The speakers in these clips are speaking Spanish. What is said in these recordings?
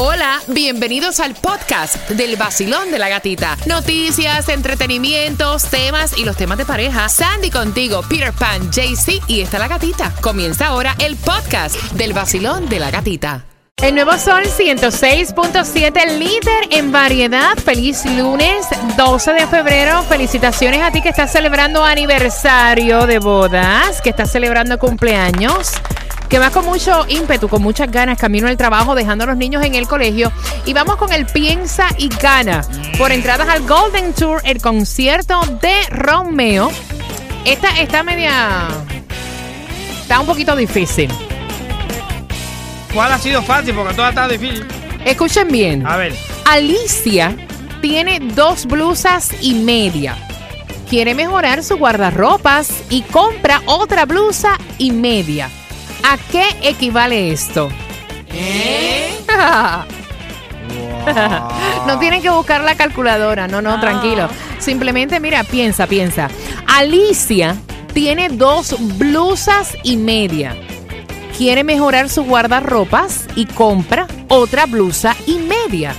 Hola, bienvenidos al podcast del vacilón de la gatita. Noticias, entretenimientos, temas y los temas de pareja. Sandy contigo, Peter Pan, JC y está la gatita. Comienza ahora el podcast del vacilón de la gatita. El nuevo Sol 106.7, líder en variedad. Feliz lunes 12 de febrero. Felicitaciones a ti que estás celebrando aniversario de bodas, que estás celebrando cumpleaños que vas con mucho ímpetu, con muchas ganas, camino al trabajo, dejando a los niños en el colegio. Y vamos con el Piensa y Gana por entradas al Golden Tour, el concierto de Romeo. Esta está media. Está un poquito difícil. ¿Cuál ha sido fácil? Porque toda está difícil. Escuchen bien. A ver. Alicia tiene dos blusas y media. Quiere mejorar su guardarropas y compra otra blusa y media. ¿A qué equivale esto? no tienen que buscar la calculadora, no, no, tranquilo. Simplemente, mira, piensa, piensa. Alicia tiene dos blusas y media. Quiere mejorar su guardarropas y compra otra blusa y media.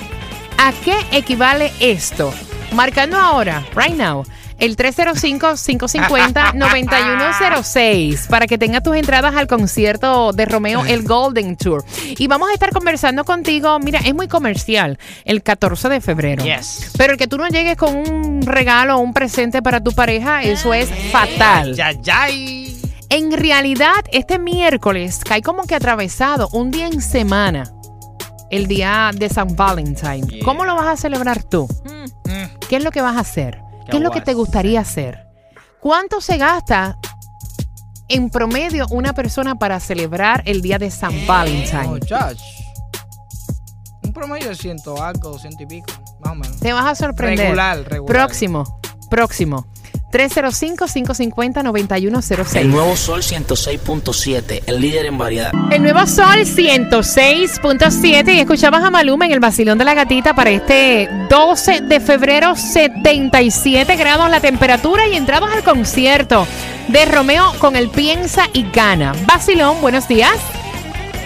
¿A qué equivale esto? Marcando ahora, right now, el 305-550-9106 para que tengas tus entradas al concierto de Romeo, el Golden Tour. Y vamos a estar conversando contigo. Mira, es muy comercial el 14 de febrero. Yes. Pero el que tú no llegues con un regalo o un presente para tu pareja, eso es fatal. Ya, ya. y- En realidad, este miércoles cae como que atravesado un día en semana. El día de San Valentine. Yeah. ¿Cómo lo vas a celebrar tú? Mm. ¿Qué es lo que vas a hacer? ¿Qué es lo que te gustaría hacer? ¿Cuánto se gasta en promedio una persona para celebrar el día de San Valentine? Muchach. Un promedio de ciento algo, ciento y pico, más o menos. Te vas a sorprender. Regular, regular. Próximo, próximo. 305-550-9106. El nuevo Sol 106.7, el líder en variedad. El nuevo Sol 106.7 y escuchabas a Maluma en el vacilón de la gatita para este 12 de febrero, 77 grados la temperatura y entrabas al concierto de Romeo con el Piensa y Gana. Vacilón, buenos días.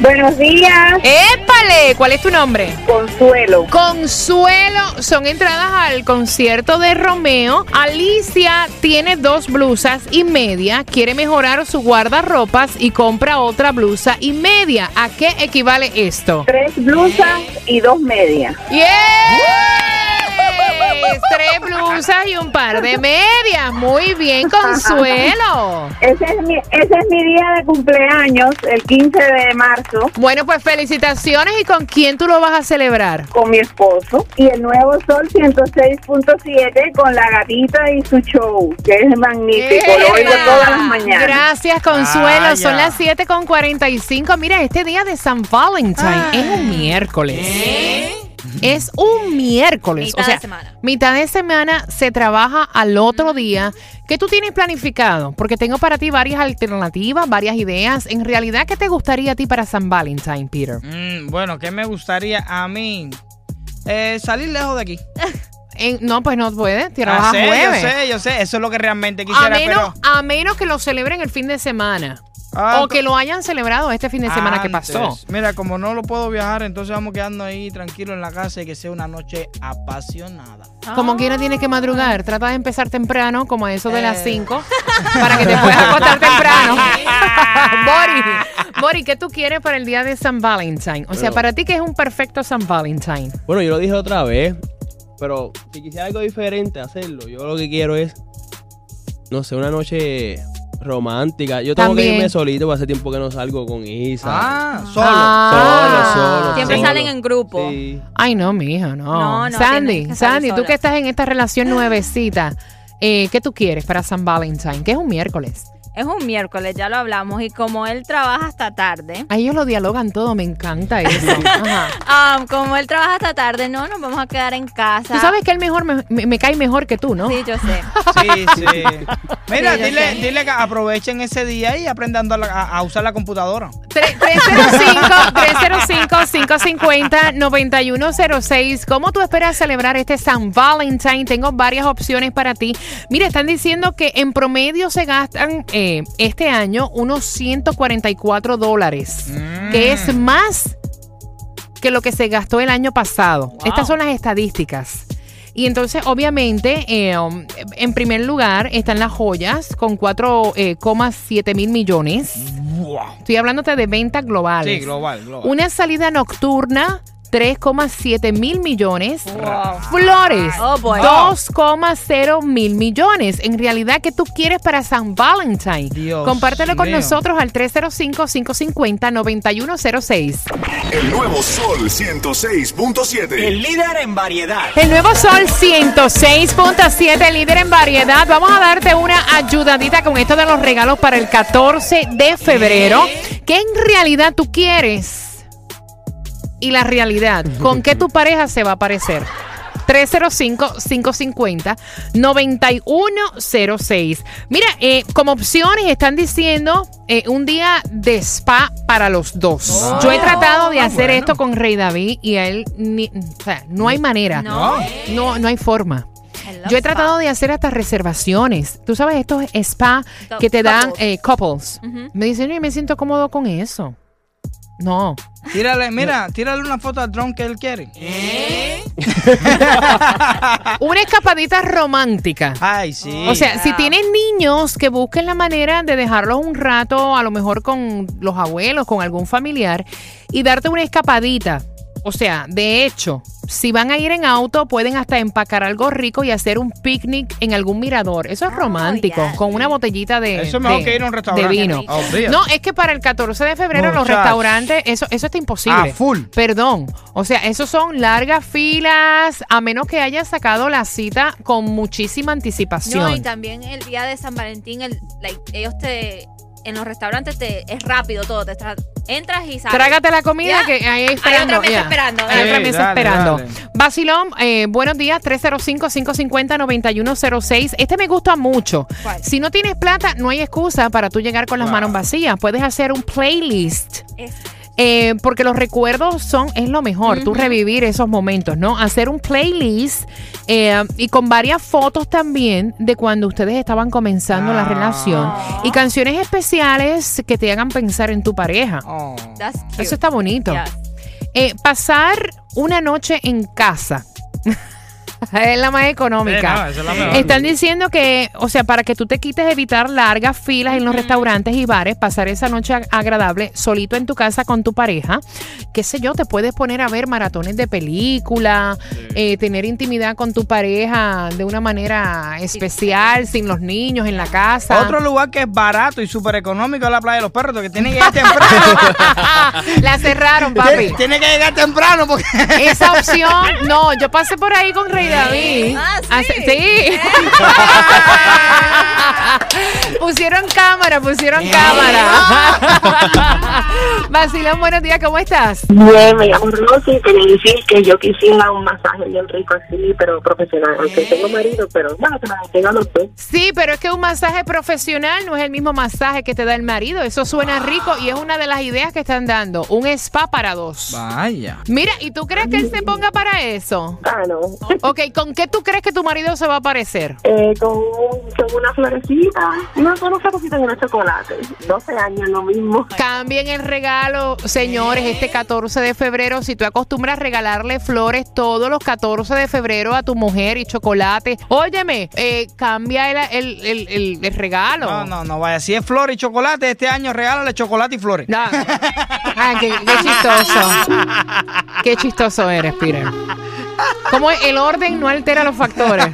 Buenos días, ¡Épale! ¿Cuál es tu nombre? Consuelo. Consuelo, son entradas al concierto de Romeo. Alicia tiene dos blusas y media, quiere mejorar su guardarropas y compra otra blusa y media. ¿A qué equivale esto? Tres blusas y dos medias. Tres blusas y un par de medias. Muy bien, Consuelo. Ese es, mi, ese es mi día de cumpleaños, el 15 de marzo, Bueno, pues felicitaciones. ¿Y con quién tú lo vas a celebrar? con mi esposo. Y el nuevo Sol 106.7 con la gatita y su show, que es magnífico. Lo oigo todas las mañanas. Gracias, Consuelo. Son las 7 con 45. Mira, este día de San Valentine es un miércoles. Es un miércoles. Mitad o sea, de semana. mitad de semana se trabaja al otro día. ¿Qué tú tienes planificado? Porque tengo para ti varias alternativas, varias ideas. En realidad, ¿qué te gustaría a ti para San Valentine, Peter? Mm, bueno, ¿qué me gustaría a mí? Eh, salir lejos de aquí. En- no, pues no puedes. Ah, Trabajas sé, jueves. Yo sé, yo sé. Eso es lo que realmente A quisiera, menos, pero... a menos que lo celebren el fin de semana. Ah, o que lo hayan celebrado este fin de semana que pasó. Mira, como no lo puedo viajar, entonces vamos quedando ahí tranquilos en la casa y que sea una noche apasionada. Como quiera tienes que madrugar. Trata de empezar temprano, como a eso de las Eh. 5, para que te puedas acostar temprano. Bori, Bori, ¿qué tú quieres para el día de San Valentine? O sea, para ti, ¿qué es un perfecto San Valentine? Bueno, yo lo dije otra vez, pero si quisiera algo diferente hacerlo, yo lo que quiero es, no sé, una noche romántica. Yo tengo También. que irme solito, hace tiempo que no salgo con Isa. Ah, solo. Ah. Solo, solo. Siempre solo. salen en grupo. Sí. Ay, no, mija, no. No, no, Sandy, que Sandy, tú sola. que estás en esta relación nuevecita, eh, ¿qué tú quieres para San Valentine? Que es un miércoles. Es un miércoles, ya lo hablamos, y como él trabaja hasta tarde, A ellos lo dialogan todo, me encanta eso. Ajá. ah, como él trabaja hasta tarde, no, nos vamos a quedar en casa. Tú sabes que él mejor me, me- me cae mejor que tú, ¿no? Sí, yo sé. Sí, sí. Mira, Sí, dile, sé. dile que aprovechen ese día y aprendan a, a- a usar la computadora. Tre- 305-350-9106. ¿Cómo tú esperas celebrar este San Valentine? Tengo varias opciones para ti. Mira, están diciendo que en promedio se gastan eh, este año unos 144 dólares, que es más que lo que se gastó el año pasado. Estas son las estadísticas. Y entonces, obviamente, eh, um, en primer lugar están las joyas con 4,7 mil millones. Estoy hablándote de ventas globales. Sí, global, global. Una salida nocturna, 3,7 mil millones. Wow. Flores, Oh, boy. 2,0 mil millones. En realidad, ¿qué tú quieres para San Valentine? Dios Compártelo con nosotros al 305-550-9106. El nuevo Sol 106.7. El líder en variedad. El nuevo Sol 106.7, líder en variedad. Vamos a darte una ayudadita con esto de los regalos para el 14 de febrero. ¿Qué en realidad tú quieres? Y la realidad, ¿con qué tu pareja se va a parecer? 305-550-9106. Mira, eh, como opciones están diciendo eh, un día de spa para los dos. Oh. Yo he tratado de Ah, hacer bueno. esto con Rey David y a él, ni- o sea, no hay manera. No. No, no hay forma. Yo he spa. tratado de hacer hasta reservaciones. Tú sabes, estos spa que te dan Couples. eh, couples. Me dicen, no, y me siento cómodo con eso. No. Tírale, mira, tírale una foto al dron que él quiere. Una escapadita romántica. Ay, sí. O sea, si tienes niños, que busquen la manera de dejarlos un rato, a lo mejor con los abuelos, con algún familiar, y darte una escapadita. O sea, de hecho, si van a ir en auto, pueden hasta empacar algo rico y hacer un picnic en algún mirador. Eso es Oh, romántico, con una botellita de, Eso es mejor de- que ir a un de restaurante. vino. Olvídate. No, es que para el 14 de febrero los restaurantes, eso, eso está imposible. A full. Perdón. O sea, esos son largas filas, a menos que hayas sacado la cita con muchísima anticipación. No, y también el día de San Valentín, el, like, ellos te. En los restaurantes te, es rápido todo. Te tra- entras y sales. Trágate la comida Ya. que ahí Hay esperando. otra mesa esperando. Hay otra mesa dale, esperando. Basilón, eh, buenos días, 305-550-9106. Este me gusta mucho. ¿Cuál? Si no tienes plata, no hay excusa para tú llegar con las Wow. manos vacías. Puedes hacer un playlist. Es- Eh, porque los recuerdos son, es lo mejor, tú revivir esos momentos, ¿no? Hacer un playlist eh, y con varias fotos también de cuando ustedes estaban comenzando la Ah. relación y canciones especiales que te hagan pensar en tu pareja. Oh. that's cute. Eso está bonito. Yes. Eh, pasar una noche en casa. es la más económica. Sí, no, esa es la mejor. Están diciendo que, o sea, para que tú te quites evitar largas filas en los restaurantes y bares, pasar esa noche ag- agradable solito en tu casa con tu pareja, qué sé yo, te puedes poner a ver maratones de película, eh, tener intimidad con tu pareja de una manera especial, sin los niños en la casa. Otro lugar que es barato y súper económico es la playa de los perros, que tiene que llegar temprano. la cerraron, papi. Tiene- tiene que llegar temprano porque. Esa opción, no, yo pasé por ahí con Rey David. Ah, sí. Hace- sí. pusieron cámara, pusieron cámara. Vacilón, buenos días, ¿cómo estás? Bien, me llamo Rosy y quería decir que yo quisiera un masaje bien rico así, pero profesional. Aunque tengo marido, pero bueno, que me tenga los dos. Sí, pero es que un masaje profesional no es el mismo masaje que te da el marido. Eso suena rico y es una de las ideas que están Un spa para dos. Vaya. Mira, ¿y tú crees que él se ponga para eso? Ah, no. Ok, ¿con qué tú crees que tu marido se va a parecer? Eh, con, un- con una florecita, una sola florecita y unos chocolate. 12 años, lo mismo. Cambien el regalo, señores, este 14 de febrero. Si tú acostumbras a regalarle flores todos los 14 de febrero a tu mujer y chocolate, óyeme, eh, cambia el, el- el- el- el regalo. No, no, no vaya. Si es flor y chocolate, este año regálale chocolate y flores. No. Ah, qué, chistoso. Qué chistoso eres, Peter. Como el orden no altera los factores.